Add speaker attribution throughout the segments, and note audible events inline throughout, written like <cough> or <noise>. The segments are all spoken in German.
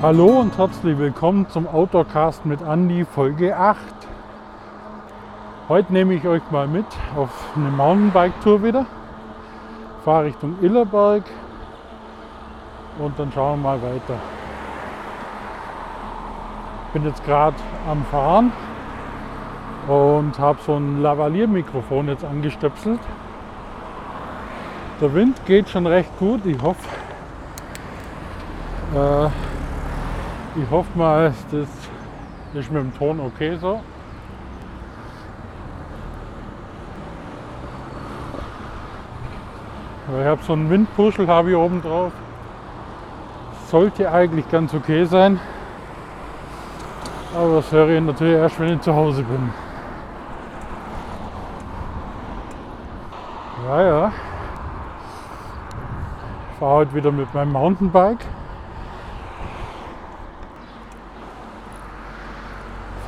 Speaker 1: Hallo und herzlich willkommen zum Outdoorcast mit Andi Folge 8. Heute nehme ich euch mal mit auf eine Mountainbike-Tour wieder. Fahre Richtung Illerberg und dann schauen wir mal weiter. Ich bin jetzt gerade am Fahren und habe so ein Lavalier-Mikrofon jetzt angestöpselt. Der Wind geht schon recht gut. Ich hoffe, äh, ich hoffe mal, das ist mit dem Ton okay so. Ich habe so einen Windpuschel habe ich oben drauf. Sollte eigentlich ganz okay sein. Aber das höre ich natürlich erst, wenn ich zu Hause bin. Ja, ja. Ich fahre heute wieder mit meinem Mountainbike.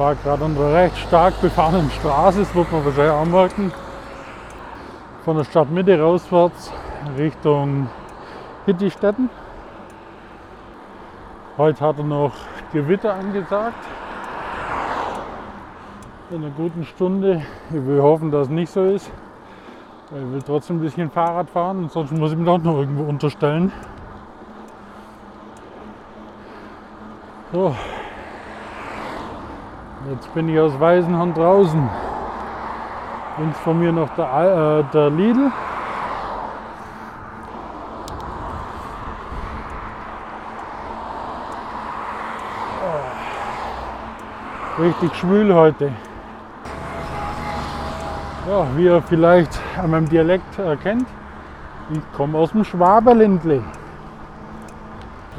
Speaker 1: Fahre gerade an einer recht stark befahrenen Straße, das wird man wahrscheinlich anmerken. Von der Stadtmitte rauswärts Richtung Hittistetten. Heute hat er noch Gewitter angesagt. In einer guten Stunde. Ich will hoffen, dass es nicht so ist. Ich will trotzdem ein bisschen Fahrrad fahren, sonst muss ich mich doch noch irgendwo unterstellen. So, Jetzt bin ich aus Weißenhorn draußen. Links von mir noch der, äh, der Lidl. Richtig schwül heute. Ja, wie ihr vielleicht an meinem Dialekt erkennt, ich komme aus dem Schwaberlindle.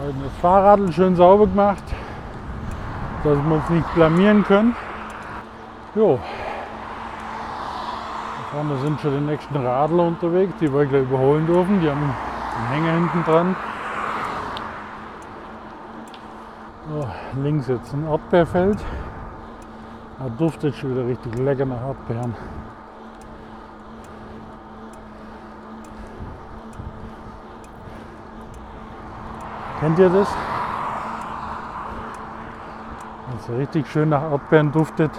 Speaker 1: Heute das Fahrrad schön sauber gemacht dass wir uns nicht blamieren können. Jo. Da vorne sind schon die nächsten Radler unterwegs, die wir gleich überholen dürfen. Die haben einen Hänger hinten dran. So, links jetzt ein Erdbeerfeld. Da duftet schon wieder richtig lecker nach Erdbeeren. Kennt ihr das? Also richtig schön nach Erdbeeren duftet.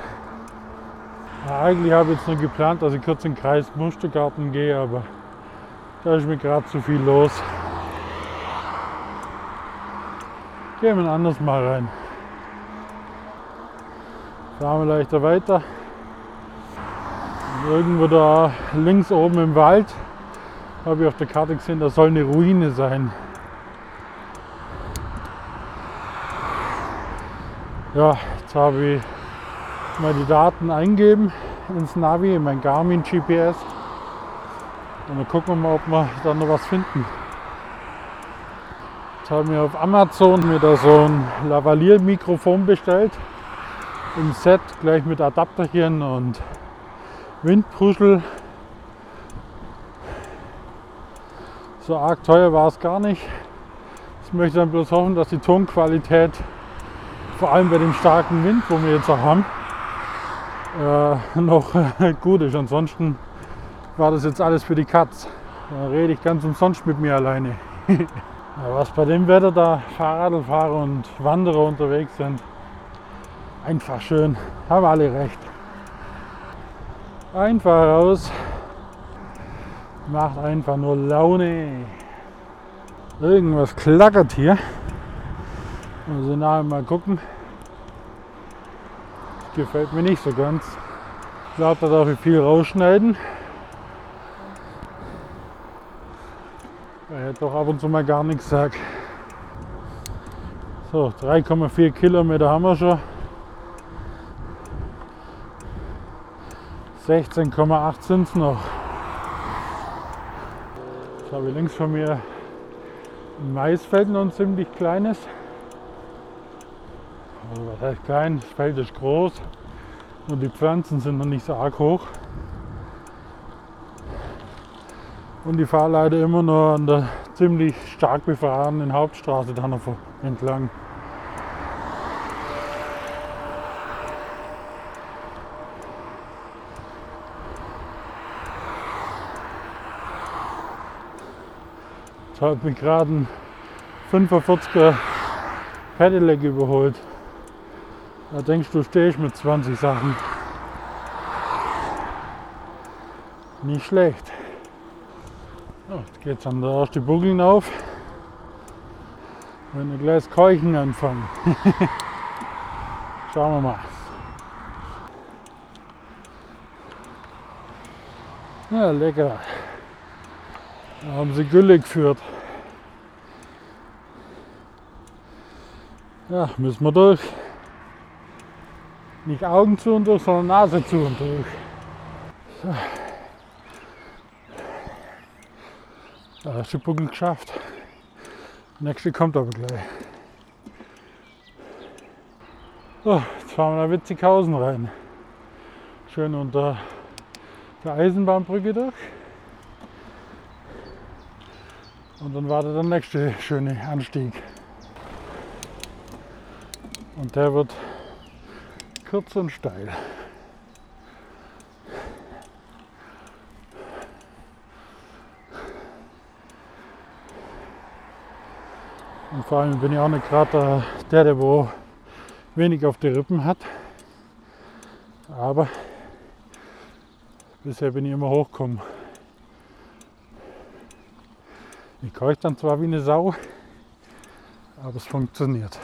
Speaker 1: Ja, eigentlich habe ich jetzt nur geplant, dass ich kurz in den Kreis Mustergarten gehe, aber da ist mir gerade zu viel los. Gehen wir ein anderes Mal rein. Fahren wir leichter weiter. Und irgendwo da links oben im Wald habe ich auf der Karte gesehen, da soll eine Ruine sein. Ja, jetzt habe ich mal die Daten eingeben ins Navi, in mein Garmin GPS. Und dann gucken wir mal, ob wir da noch was finden. Jetzt habe ich mir auf Amazon da so ein Lavalier-Mikrofon bestellt. Im Set gleich mit Adapterchen und Windpuschel. So arg teuer war es gar nicht. Jetzt möchte ich dann bloß hoffen, dass die Tonqualität vor allem bei dem starken Wind, wo wir jetzt auch haben, äh, <laughs> noch gut ist. Ansonsten war das jetzt alles für die Katz. Da rede ich ganz umsonst mit mir alleine. <laughs> was bei dem Wetter da Fahrradfahrer und Wanderer unterwegs sind, einfach schön. Haben alle recht. Einfach raus. Macht einfach nur Laune. Irgendwas klackert hier. Also nachher mal gucken. Gefällt mir nicht so ganz. Ich glaube, da darf ich viel rausschneiden. Weil ich doch ab und zu mal gar nichts sage. So, 3,4 Kilometer haben wir schon. 16,8 sind es noch. Jetzt habe ich links von mir ein Maisfeld noch ein ziemlich kleines. Also was heißt klein? Das Feld ist groß und die Pflanzen sind noch nicht so arg hoch. Und ich fahre leider immer nur an der ziemlich stark befahrenen Hauptstraße da noch entlang. Jetzt hat mich gerade ein 45er Pedelec überholt. Da denkst du, stehe ich mit 20 Sachen. Nicht schlecht. So, jetzt geht dann der erste Buckeln auf. Wenn ein Glas Keuchen anfangen. <laughs> Schauen wir mal. Ja, lecker. Da haben sie Gülle geführt. Ja, müssen wir durch. Nicht Augen zu und durch, sondern Nase zu und durch. So. Da hast du Buckel geschafft. Der nächste kommt aber gleich. So, jetzt fahren wir nach Witzighausen rein. Schön unter der Eisenbahnbrücke durch. Und dann wartet der nächste schöne Anstieg. Und der wird kurz und steil. Und vor allem bin ich auch nicht gerade der, der wo wenig auf die Rippen hat. Aber bisher bin ich immer hochgekommen. Ich keuche dann zwar wie eine Sau, aber es funktioniert.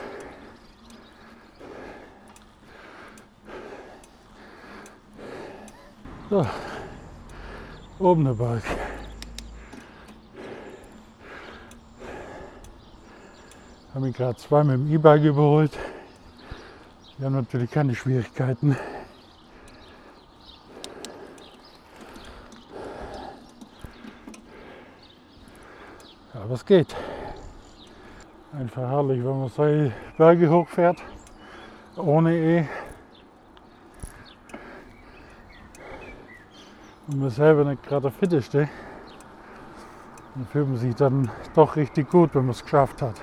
Speaker 1: So, oben der Berg. Habe mich gerade zwei mit dem E-Bike überholt. Wir haben natürlich keine Schwierigkeiten. Aber es geht. Einfach herrlich, wenn man solche Berge hochfährt, ohne E. Und man selber nicht gerade der Fitteste, dann fühlt man sich dann doch richtig gut, wenn man es geschafft hat.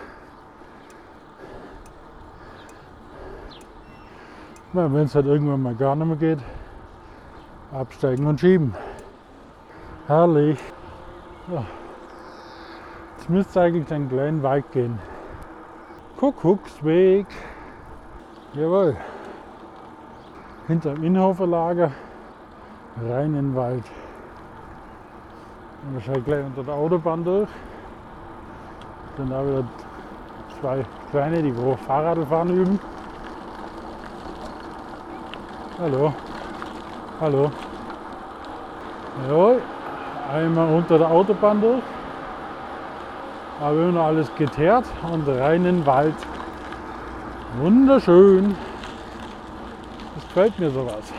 Speaker 1: Wenn es halt irgendwann mal gar nicht mehr geht, absteigen und schieben. Herrlich. Ja. Jetzt müsste eigentlich einen kleinen Wald gehen. Kuckucksweg. Jawohl. Hinter dem Inhofer Lager rein in den Wald. Und wahrscheinlich gleich unter der Autobahn durch. Dann da wieder zwei kleine, die wo Fahrradfahren üben. Hallo. Hallo. Jawohl. Einmal unter der Autobahn durch. Aber immer noch alles geteert und rein in den Wald. Wunderschön. Das gefällt mir sowas.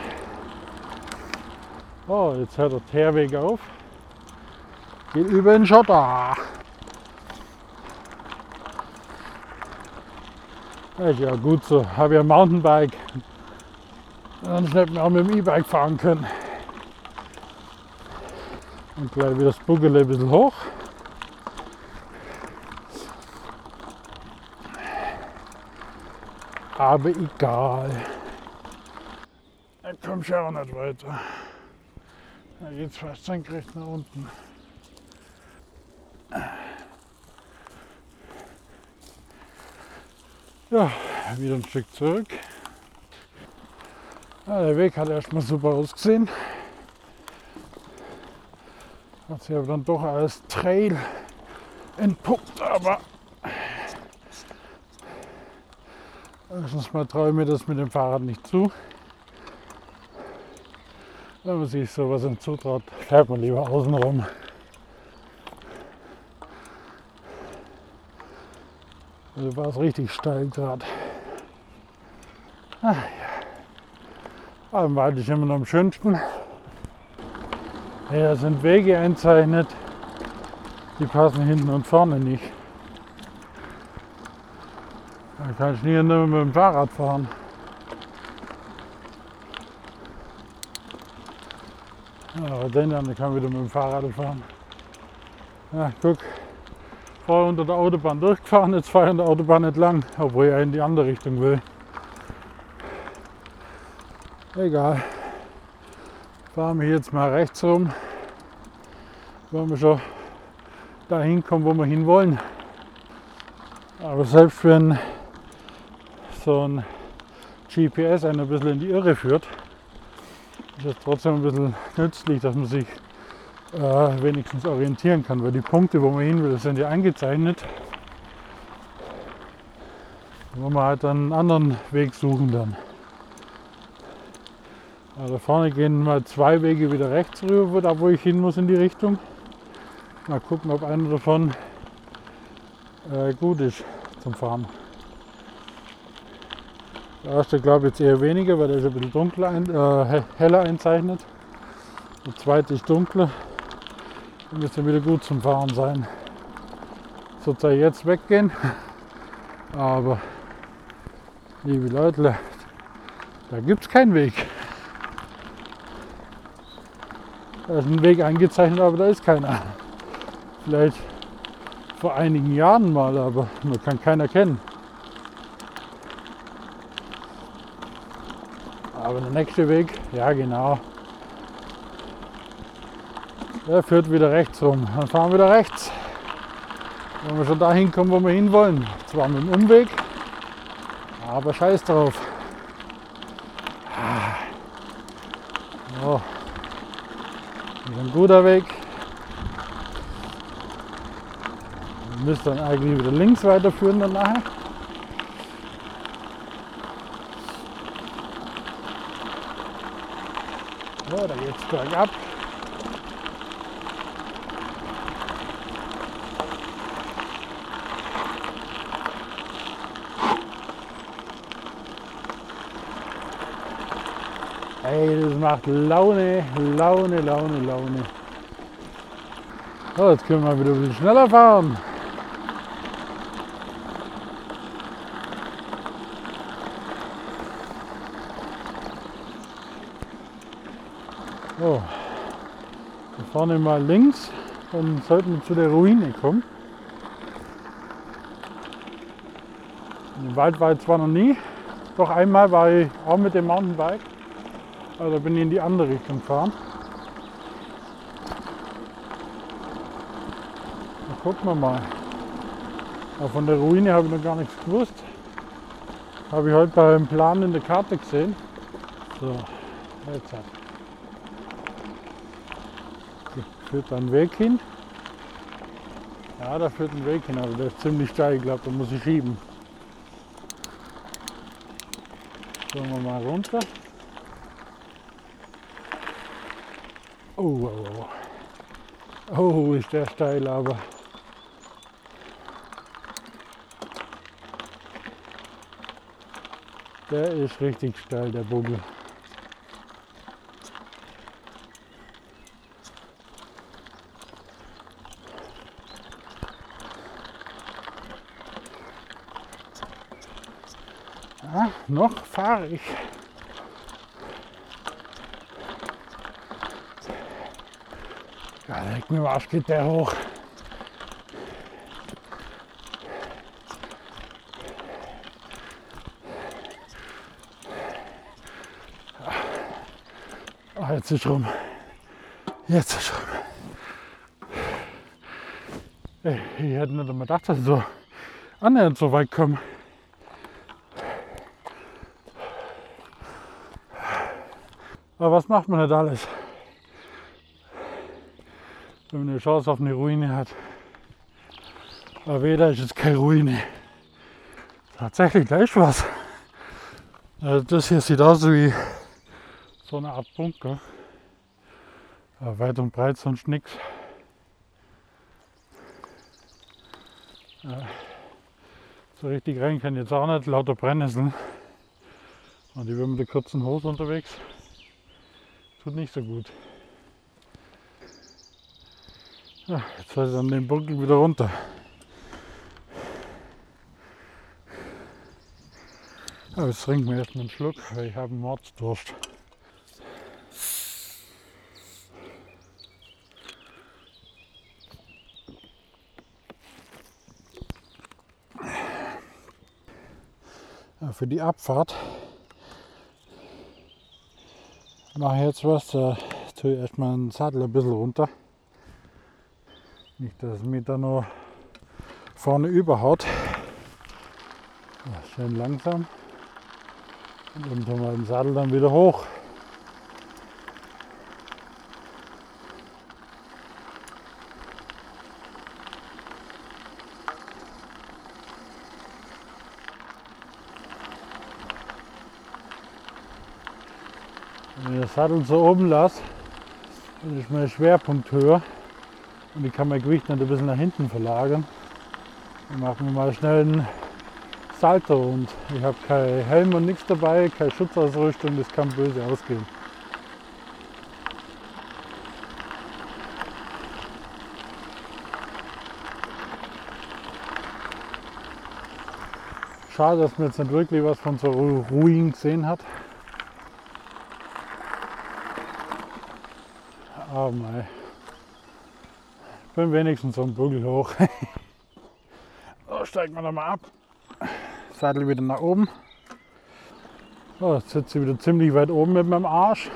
Speaker 1: Oh, jetzt hört der Teerweg auf. Geht über den Schotter. Ist ja gut so. Habe ja ein Mountainbike. Dann hätten wir auch mit dem E-Bike fahren können. Und gleich wieder das Buggele ein bisschen hoch. Aber egal. Da komme ich auch nicht weiter. Da geht es fast senkrecht nach unten. Ja, wieder ein Stück zurück. Ja, der Weg hat erstmal super ausgesehen. Hat sich aber dann doch als Trail entpuppt, aber erstens mal traue ich mir das mit dem Fahrrad nicht zu. Wenn man sich sowas zutraut, fährt man lieber außenrum. Also war es richtig steil gerade. Ah, am Wald ist immer noch am schönsten. Ja, sind Wege einzeichnet, die passen hinten und vorne nicht. Da kann ich nie mit dem Fahrrad fahren. Den dann kann ich wieder mit dem Fahrrad fahren. Ja, guck, vorher unter der Autobahn durchgefahren, jetzt fahre ich an der Autobahn entlang, obwohl ich in die andere Richtung will. Egal. Fahren wir jetzt mal rechts rum, wenn wir schon dahin kommen, wo wir hin wollen. Aber selbst wenn so ein GPS einen ein bisschen in die Irre führt, ist es trotzdem ein bisschen nützlich, dass man sich äh, wenigstens orientieren kann, weil die Punkte, wo man hin will, sind ja eingezeichnet. Wo man halt einen anderen Weg suchen dann. Also da vorne gehen mal zwei Wege wieder rechts rüber, da wo ich hin muss in die Richtung. Mal gucken, ob einer davon äh, gut ist zum Fahren. Der erste glaube ich jetzt eher weniger, weil der ist ein bisschen dunkler, ein, äh, heller einzeichnet. Der zweite ist dunkler. Dann müsste wieder gut zum Fahren sein. Sozusagen jetzt weggehen. Aber liebe Leute, da gibt es keinen Weg. Da ist ein Weg eingezeichnet, aber da ist keiner. Vielleicht vor einigen Jahren mal, aber man kann keiner kennen. Aber der nächste Weg, ja genau, der führt wieder rechts rum. Dann fahren wir wieder rechts. Wenn wir schon dahin kommen, wo wir hinwollen. Zwar mit dem Umweg, aber scheiß drauf. So. Das ist ein guter Weg. Müsste dann eigentlich wieder links weiterführen dann nachher. So, da bergab. Ey, das macht Laune, Laune, Laune, Laune. So, jetzt können wir wieder ein bisschen schneller fahren. So, wir fahren mal links und sollten wir zu der Ruine kommen. Im Wald war ich zwar noch nie, doch einmal war ich auch mit dem Mountainbike. Also bin ich in die andere Richtung gefahren. Da gucken wir mal. Aber von der Ruine habe ich noch gar nichts gewusst. Habe ich heute beim Plan in der Karte gesehen. So, jetzt hat. Führt da ein Weg hin. Ja, da führt ein Weg hin, aber der ist ziemlich steil, ich glaube, da muss ich schieben. Schauen wir mal runter. Oh, oh, oh. Oh, ist der steil, aber. Der ist richtig steil, der Buckel. Ah, noch fahre ich. Ja, leck mir was geht der hoch. Ah, jetzt ist rum. Jetzt ist rum. Ich hätte nicht einmal gedacht, dass ich so annähernd so weit komme. Aber was macht man nicht alles? Wenn man eine Chance auf eine Ruine hat. Aber weder ist es keine Ruine. Tatsächlich gleich was. Also das hier sieht aus wie so eine Art Bunker. Aber weit und breit sonst nichts. So richtig rein kann ich jetzt auch nicht, lauter Brennnesseln. Und ich bin mit der kurzen Hose unterwegs. Tut nicht so gut. Ja, jetzt soll ich dann den Bunkel wieder runter. Aber jetzt trinken wir erstmal einen Schluck, weil ich habe einen Mordsdurst. Ja, für die Abfahrt mache jetzt was. Da tue ich erstmal den Sattel ein bisschen runter. Nicht, dass es mir da nur vorne überhaut. Ja, schön langsam. Und dann tun wir den Sattel dann wieder hoch. Das Sattel so oben lasse, dann ist mein Schwerpunkt höher und ich kann mein Gewicht nicht ein bisschen nach hinten verlagern. Dann machen wir mal schnell einen Salto und ich habe kein Helm und nichts dabei, keine Schutzausrüstung, das kann böse ausgehen. Schade, dass man jetzt nicht wirklich was von so Ruinen gesehen hat. Aber mei. Bin wenigstens so einen Bügel hoch. <laughs> so, steigen wir da mal ab. Sattel wieder nach oben. So, jetzt sitze ich wieder ziemlich weit oben mit meinem Arsch.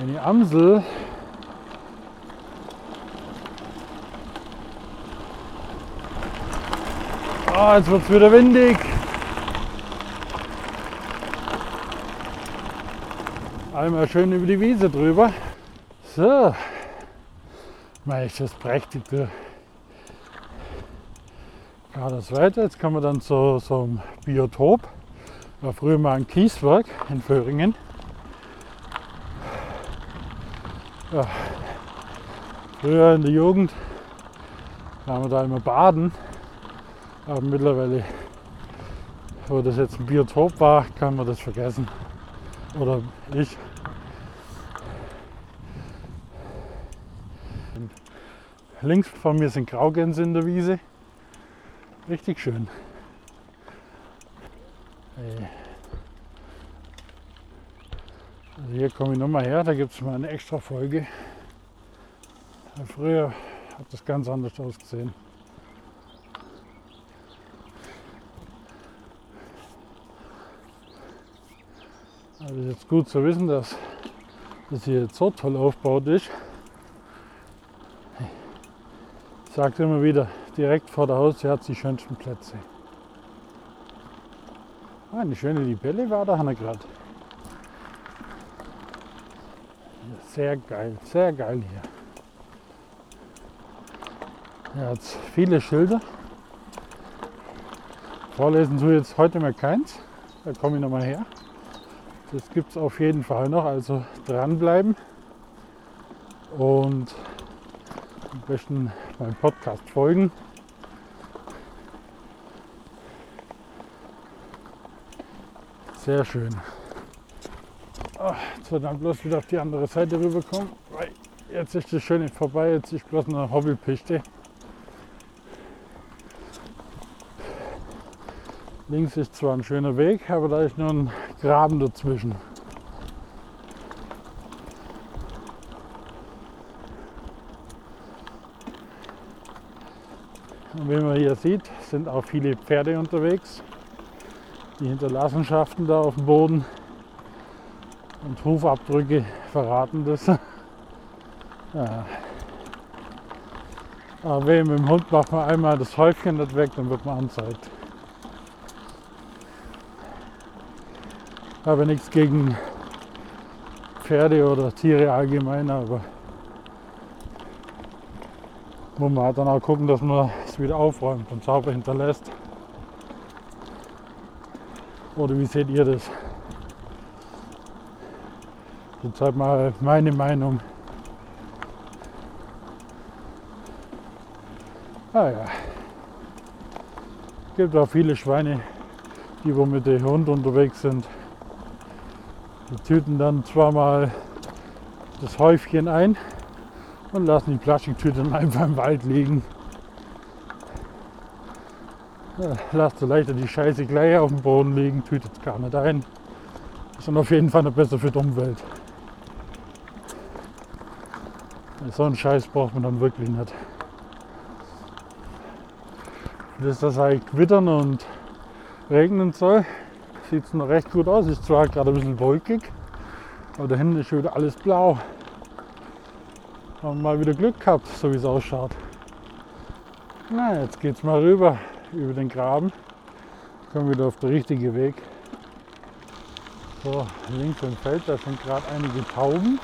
Speaker 1: Eine Amsel. Oh, jetzt wird es wieder windig. Einmal schön über die Wiese drüber. So, mal ist das prächtig. Du. Ja, das weiter. Jetzt kommen wir dann zu so einem Biotop. War früher mal ein Kieswerk in Föhringen. Ja. Früher in der Jugend waren wir da immer baden. Aber mittlerweile, wo das jetzt ein Biotop war, kann man das vergessen. Oder ich. Links von mir sind Graugänse in der Wiese. Richtig schön. Also hier komme ich nochmal her, da gibt es mal eine extra Folge. Früher hat das ganz anders ausgesehen. Also ist jetzt gut zu wissen, dass das hier jetzt so toll aufgebaut ist. Sage immer wieder, direkt vor der Haustür hat die schönsten Plätze. Ah, eine schöne Libelle war da gerade. Sehr geil, sehr geil hier. Er hat viele Schilder. Vorlesen tue jetzt heute mal keins. Da komme ich nochmal her. Das gibt es auf jeden Fall noch, also dranbleiben. Und besten meinem Podcast folgen. Sehr schön. Oh, jetzt wird dann bloß wieder auf die andere Seite rüberkommen. Jetzt ist das Schöne vorbei, jetzt ist bloß eine Hobbypiste. Links ist zwar ein schöner Weg, aber da ist nur ein Graben dazwischen. Und wie man hier sieht, sind auch viele Pferde unterwegs die Hinterlassenschaften da auf dem Boden und Hufabdrücke verraten das. <laughs> Ja. Aber mit dem Hund macht man einmal das Häufchen nicht weg, dann wird man anzeigt. Habe nichts gegen Pferde oder Tiere allgemein, aber muss man halt dann auch gucken, dass man wieder aufräumt und sauber hinterlässt. Oder wie seht ihr das? Jetzt halt mal meine Meinung. Ah ja. Es gibt auch viele Schweine, die wo mit dem Hund unterwegs sind. Die tüten dann zweimal das Häufchen ein und lassen die Plastiktüten <laughs> einfach im Wald liegen. Lasst so leichter die Scheiße gleich auf dem Boden liegen, tütet gar nicht ein. Ist dann auf jeden Fall noch besser für die Umwelt. So einen Scheiß braucht man dann wirklich nicht. Dass das halt wittern und regnen soll, sieht es noch recht gut aus. Ist zwar gerade ein bisschen wolkig, aber da hinten ist schon wieder alles blau. Haben mal wieder Glück gehabt, so wie es ausschaut. Na, jetzt geht's mal rüber über den Graben. Kommen wieder auf den richtigen Weg. So, links im Feld, da sind gerade einige Tauben.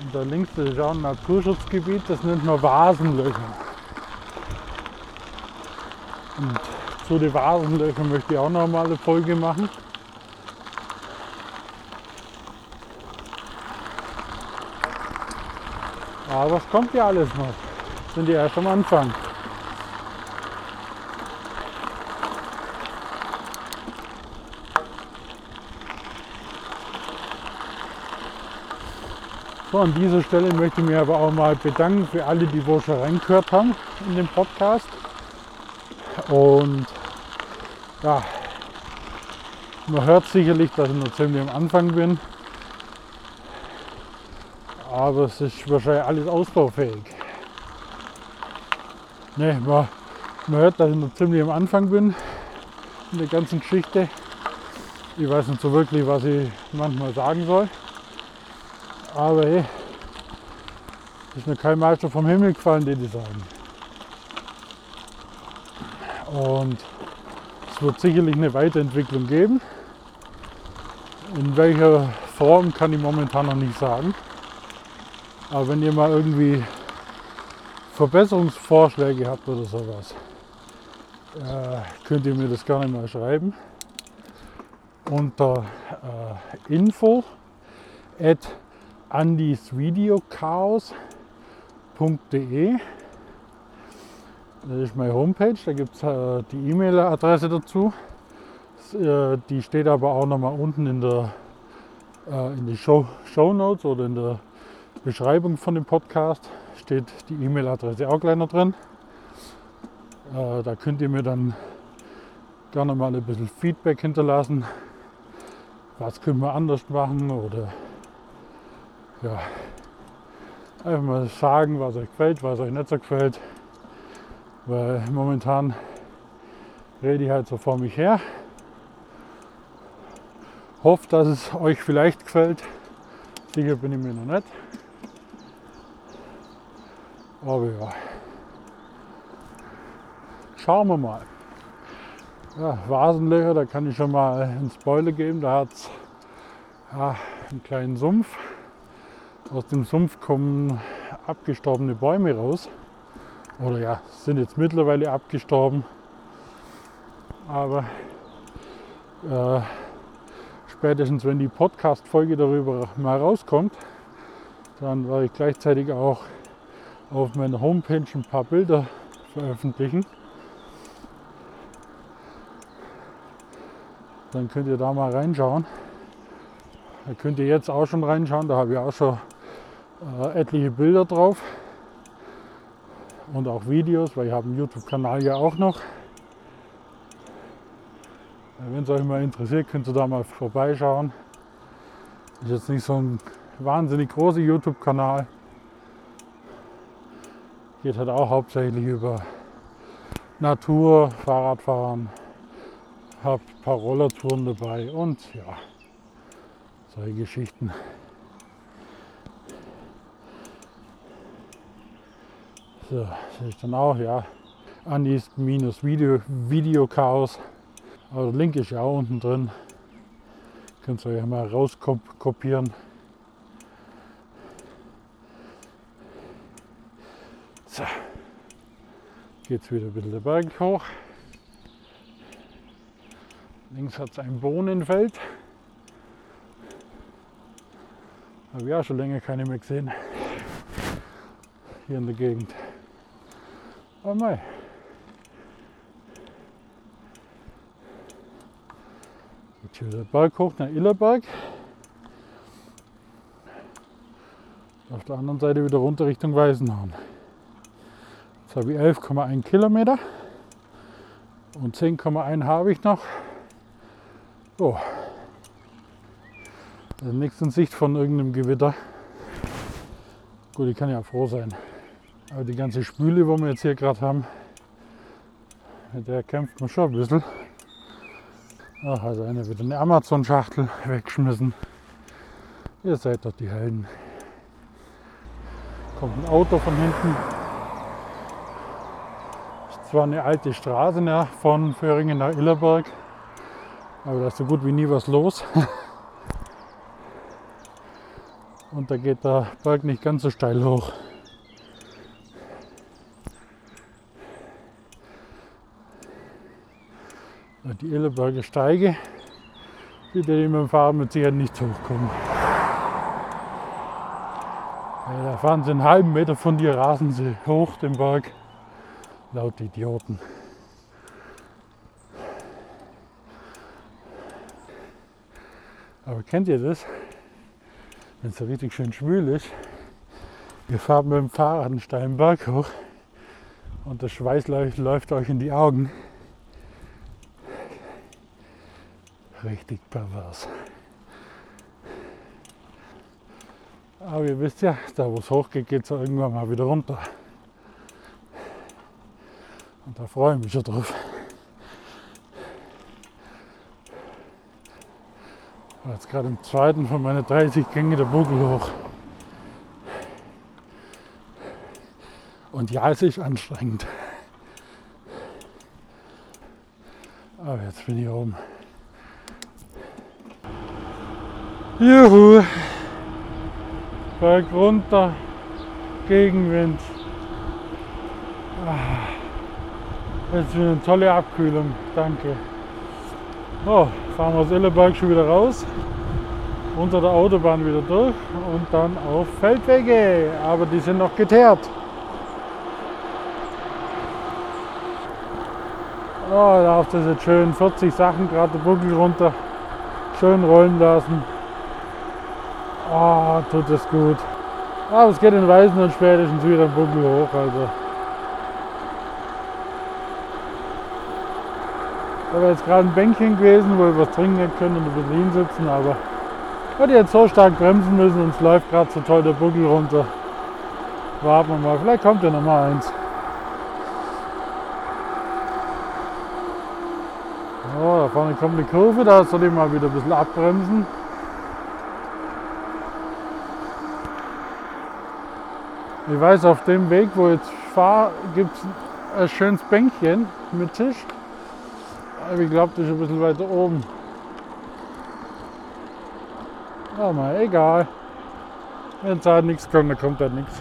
Speaker 1: Und da links das ist auch ein Naturschutzgebiet, das nennt man Vasenlöcher. Und zu den Vasenlöchern möchte ich auch noch mal eine Folge machen. Aber es kommt ja alles noch. Sind die erst am Anfang. So, an dieser Stelle möchte ich mich aber auch mal bedanken für alle, die wohl schon reingehört haben in den Podcast. Und ja, man hört sicherlich, dass ich noch ziemlich am Anfang bin. Aber es ist wahrscheinlich alles ausbaufähig. Ne, man, man hört, dass ich noch ziemlich am Anfang bin in der ganzen Geschichte. Ich weiß nicht so wirklich, was ich manchmal sagen soll. Aber hey, ist mir kein Meister vom Himmel gefallen, die die sagen. Und es wird sicherlich eine Weiterentwicklung geben. In welcher Form kann ich momentan noch nicht sagen. Aber wenn ihr mal irgendwie Verbesserungsvorschläge habt oder sowas, äh, könnt ihr mir das gerne mal schreiben unter äh, info at andisvideochaos.de. Das ist meine Homepage, da gibt es äh, die E-Mail-Adresse dazu. Äh, die steht aber auch nochmal unten in der äh, in die Show, Show Notes oder in der Beschreibung von dem Podcast steht die E-Mail-Adresse auch noch drin. Äh, da könnt ihr mir dann gerne mal ein bisschen Feedback hinterlassen. Was können wir anders machen oder ja, einfach mal sagen, was euch gefällt, was euch nicht so gefällt. Weil momentan rede ich halt so vor mich her. Hoffe, dass es euch vielleicht gefällt. Sicher bin ich mir noch nicht. Aber ja, schauen wir mal. Ja, Vasenlöcher, da kann ich schon mal einen Spoiler geben. Da hat es ja, einen kleinen Sumpf. Aus dem Sumpf kommen abgestorbene Bäume raus. Oder ja, sind jetzt mittlerweile abgestorben. Aber äh, spätestens wenn die Podcast-Folge darüber mal rauskommt, dann werde ich gleichzeitig auch auf meiner Homepage ein paar Bilder veröffentlichen. Dann könnt ihr da mal reinschauen. Da könnt ihr jetzt auch schon reinschauen, da habe ich auch schon äh, etliche Bilder drauf und auch Videos, weil ich habe einen YouTube-Kanal ja auch noch. Wenn es euch mal interessiert, könnt ihr da mal vorbeischauen. Ist jetzt nicht so ein wahnsinnig großer YouTube-Kanal. Geht halt auch hauptsächlich über Natur, Fahrradfahren, habe ein paar Rollertouren dabei und ja, solche Geschichten. So, sehe ich dann auch, ja. Anis minus Video, Video Chaos. Aber der Link ist ja auch unten drin. Könnt ihr euch mal rauskopieren. Geht's wieder ein bisschen den Berg hoch. Links hat es ein Bohnenfeld. Habe ich auch schon länger keine mehr gesehen. Hier in der Gegend. Oh mei. Jetzt hier der Berg hoch nach Illerberg. Auf der anderen Seite wieder runter Richtung Weißenhorn. Jetzt habe ich 11,1 Kilometer und 10,1 habe ich noch. So. Also nichts in Sicht von irgendeinem Gewitter. Gut, ich kann ja froh sein. Aber die ganze Spüle, die wir jetzt hier gerade haben, mit der kämpft man schon ein bisschen. Ach, also einer wieder eine Amazon-Schachtel weggeschmissen. Ihr seid doch die Helden. Kommt ein Auto von hinten. Ist zwar eine alte Straße ne, von Föhringen nach Illerberg, aber da ist so gut wie nie was los. <laughs> Und da geht der Berg nicht ganz so steil hoch. Die Illerberger Steige, die mit dem Fahrrad mit Sicherheit nicht hochkommen. Da fahren sie einen halben Meter von dir, rasen sie hoch den Berg. Laut Idioten. Aber kennt ihr das? Wenn es so richtig schön schwül ist, ihr fahrt mit dem Fahrrad einen steilen Berg hoch und der Schweiß läuft euch in die Augen. Richtig pervers. Aber ihr wisst ja, da wo es hochgeht, geht es irgendwann mal wieder runter. Da freue ich mich schon drauf. Jetzt gerade im zweiten von meinen 30 Gänge der Buckel hoch. Und ja, es ist anstrengend. Aber jetzt bin ich oben. Juhu! Berg runter, Gegenwind. Ah, jetzt wieder eine tolle Abkühlung, danke. Oh, fahren wir aus Illerberg schon wieder raus, unter der Autobahn wieder durch und dann auf Feldwege, aber die sind noch geteert. Oh, darf das jetzt schön 40 Sachen gerade der Buckel runter, schön rollen lassen. Oh, tut das gut. Aber es geht in Weißen und spätestens wieder ein Buckel hoch. Also. Da wäre jetzt gerade ein Bänkchen gewesen, wo wir was trinken können und ein bisschen hinsitzen, aber ich hätte jetzt so stark bremsen müssen und es läuft gerade so toll der Buckel runter. Warten wir mal, vielleicht kommt ja noch mal eins. Oh, da vorne kommt eine Kurve, da soll ich mal wieder ein bisschen abbremsen. Ich weiß, auf dem Weg, wo ich jetzt fahre, gibt es ein schönes Bänkchen mit Tisch. Aber ich glaube, das ist ein bisschen weiter oben. Aber egal. Wenn es halt nichts kommt, dann kommt halt nichts.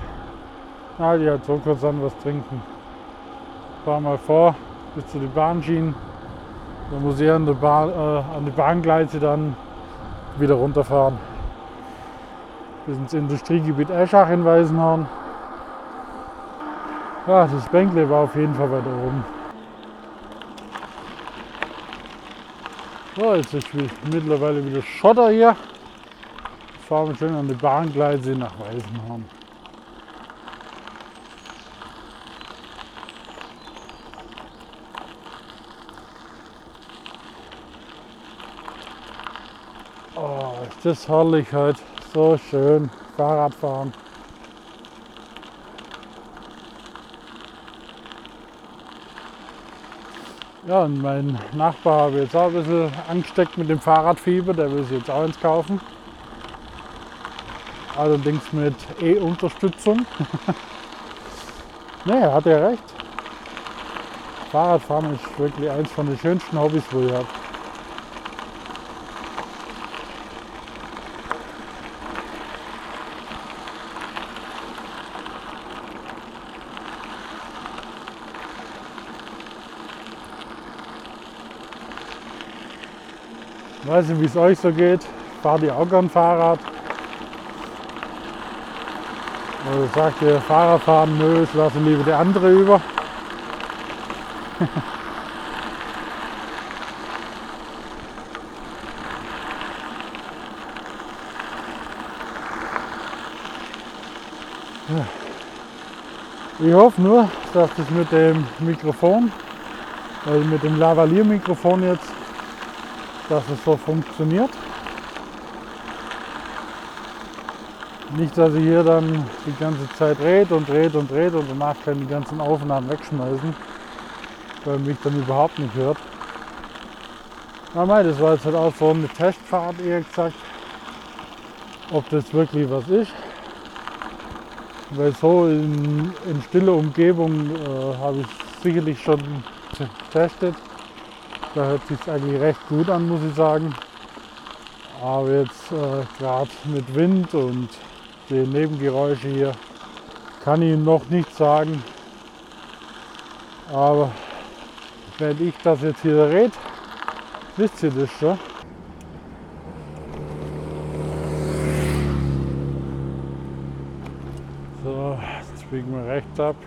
Speaker 1: Na, die hat so kurz an was trinken. Fahr mal vor bis zu den Bahnschienen. Dann muss ich an, der Bahn, äh, an die Bahngleise dann wieder runterfahren. Bis ins Industriegebiet Eschach in Weißenhorn. Ja, das Bänkle war auf jeden Fall weiter oben. So, jetzt ist mittlerweile wieder Schotter hier. Jetzt fahren wir schön an die Bahngleise nach Weißenhorn. Oh, ist das herrlich heute. So schön. Fahrradfahren. Ja, und mein Nachbar habe jetzt auch ein bisschen angesteckt mit dem Fahrradfieber, der will sich jetzt auch eins kaufen. Allerdings mit E-Unterstützung. <laughs> er hat ja recht. Fahrradfahren ist wirklich eins von den schönsten Hobbys, wo ich habe. Weiß nicht, wie es euch so geht. Fahrt ihr auch gern Fahrrad? Oder sagt ihr, Fahrradfahren, nö, ich lasse lieber die andere über. Ich hoffe nur, dass das mit dem Mikrofon, also mit dem Lavalier-Mikrofon jetzt dass es so funktioniert. Nicht, dass ich hier dann die ganze Zeit dreht und dreht und dreht und danach kann die ganzen Aufnahmen wegschmeißen, weil mich dann überhaupt nicht hört. Aber das war jetzt halt auch so eine Testfahrt, eher gesagt, ob das wirklich was ist. weil so in, in stiller Umgebung äh, habe ich sicherlich schon getestet. Da hört sich eigentlich recht gut an, muss ich sagen. Aber jetzt äh, gerade mit Wind und die Nebengeräusche hier kann ich noch nicht sagen. Aber wenn ich das jetzt hier rede, wisst ihr das schon. So, jetzt biegen wir rechts ab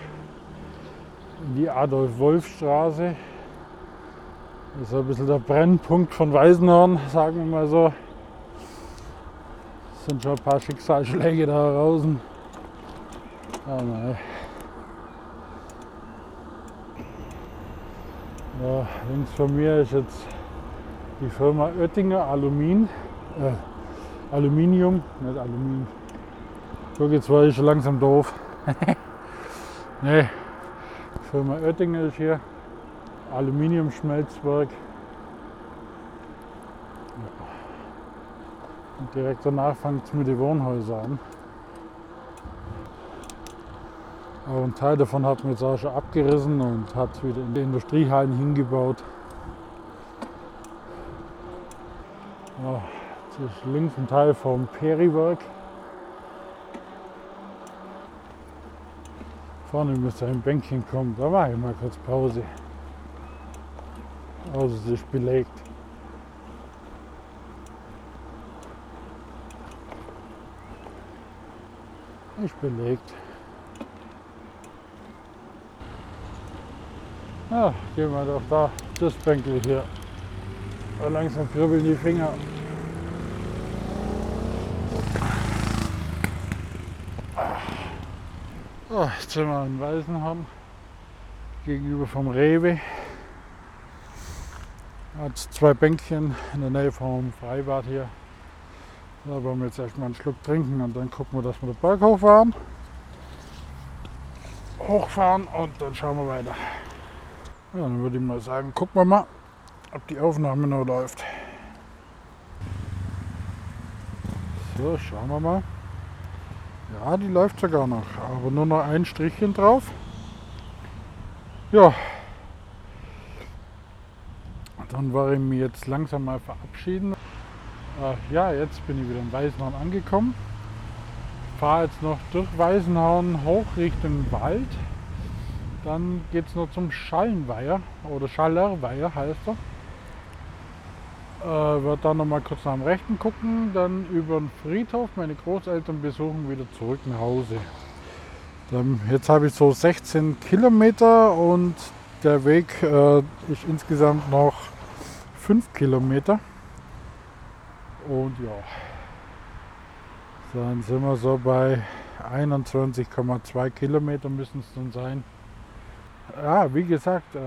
Speaker 1: in die Adolf-Wolf-Straße. Das ist ein bisschen der Brennpunkt von Weißenhorn, sagen wir mal so. Es sind schon ein paar Schicksalsschläge da draußen. Ah, nein. Ja, links von mir ist jetzt die Firma Oettinger Alumin, äh, Aluminium, nicht Aluminium. Guck, jetzt war ich schon langsam doof. <laughs> nee, die Firma Oettinger ist hier, Aluminiumschmelzwerk. Und direkt danach fängt es mit den Wohnhäusern an. Aber ein Teil davon hat man jetzt auch schon abgerissen und hat wieder in die Industriehallen hingebaut. Ja, das ist links ein Teil vom Periwerk. Vorne müsste ein Bänkchen kommen, da mache ich mal kurz Pause. Also es ist belegt. Ist belegt. Ja, gehen wir doch da, das Bänkel hier. Aber langsam kribbeln die Finger. Oh, jetzt sind wir in Weißenhorn, gegenüber vom Rewe. Hat zwei Bänkchen in der Nähe vom Freibad hier. Da wollen wir jetzt erstmal einen Schluck trinken und dann gucken wir, dass wir den Berg hochfahren. Hochfahren und dann schauen wir weiter. Ja, dann würde ich mal sagen, gucken wir mal, ob die Aufnahme noch läuft. So, schauen wir mal. Ja, die läuft sogar noch, aber nur noch ein Strichchen drauf. Ja. Dann war ich mir jetzt langsam mal verabschieden. Äh, ja, jetzt bin ich wieder in Weißenhorn angekommen. Fahre jetzt noch durch Weißenhorn hoch Richtung Wald. Dann geht es noch zum Schallenweiher oder Schallerweiher heißt er. Äh, wird dann noch mal kurz nach dem Rechten gucken, dann über den Friedhof meine Großeltern besuchen, wieder zurück nach Hause. Dann, jetzt habe ich so 16 Kilometer und der Weg äh, ist insgesamt noch 5 Kilometer. Und ja, dann sind wir so bei 21,2 Kilometer müssen es dann sein ja, wie gesagt, äh,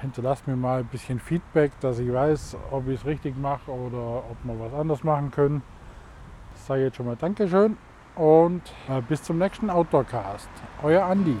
Speaker 1: hinterlasst mir mal ein bisschen Feedback, dass ich weiß, ob ich es richtig mache oder ob wir was anders machen können. Ich sage jetzt schon mal Dankeschön und äh, bis zum nächsten Outdoorcast. Euer Andi.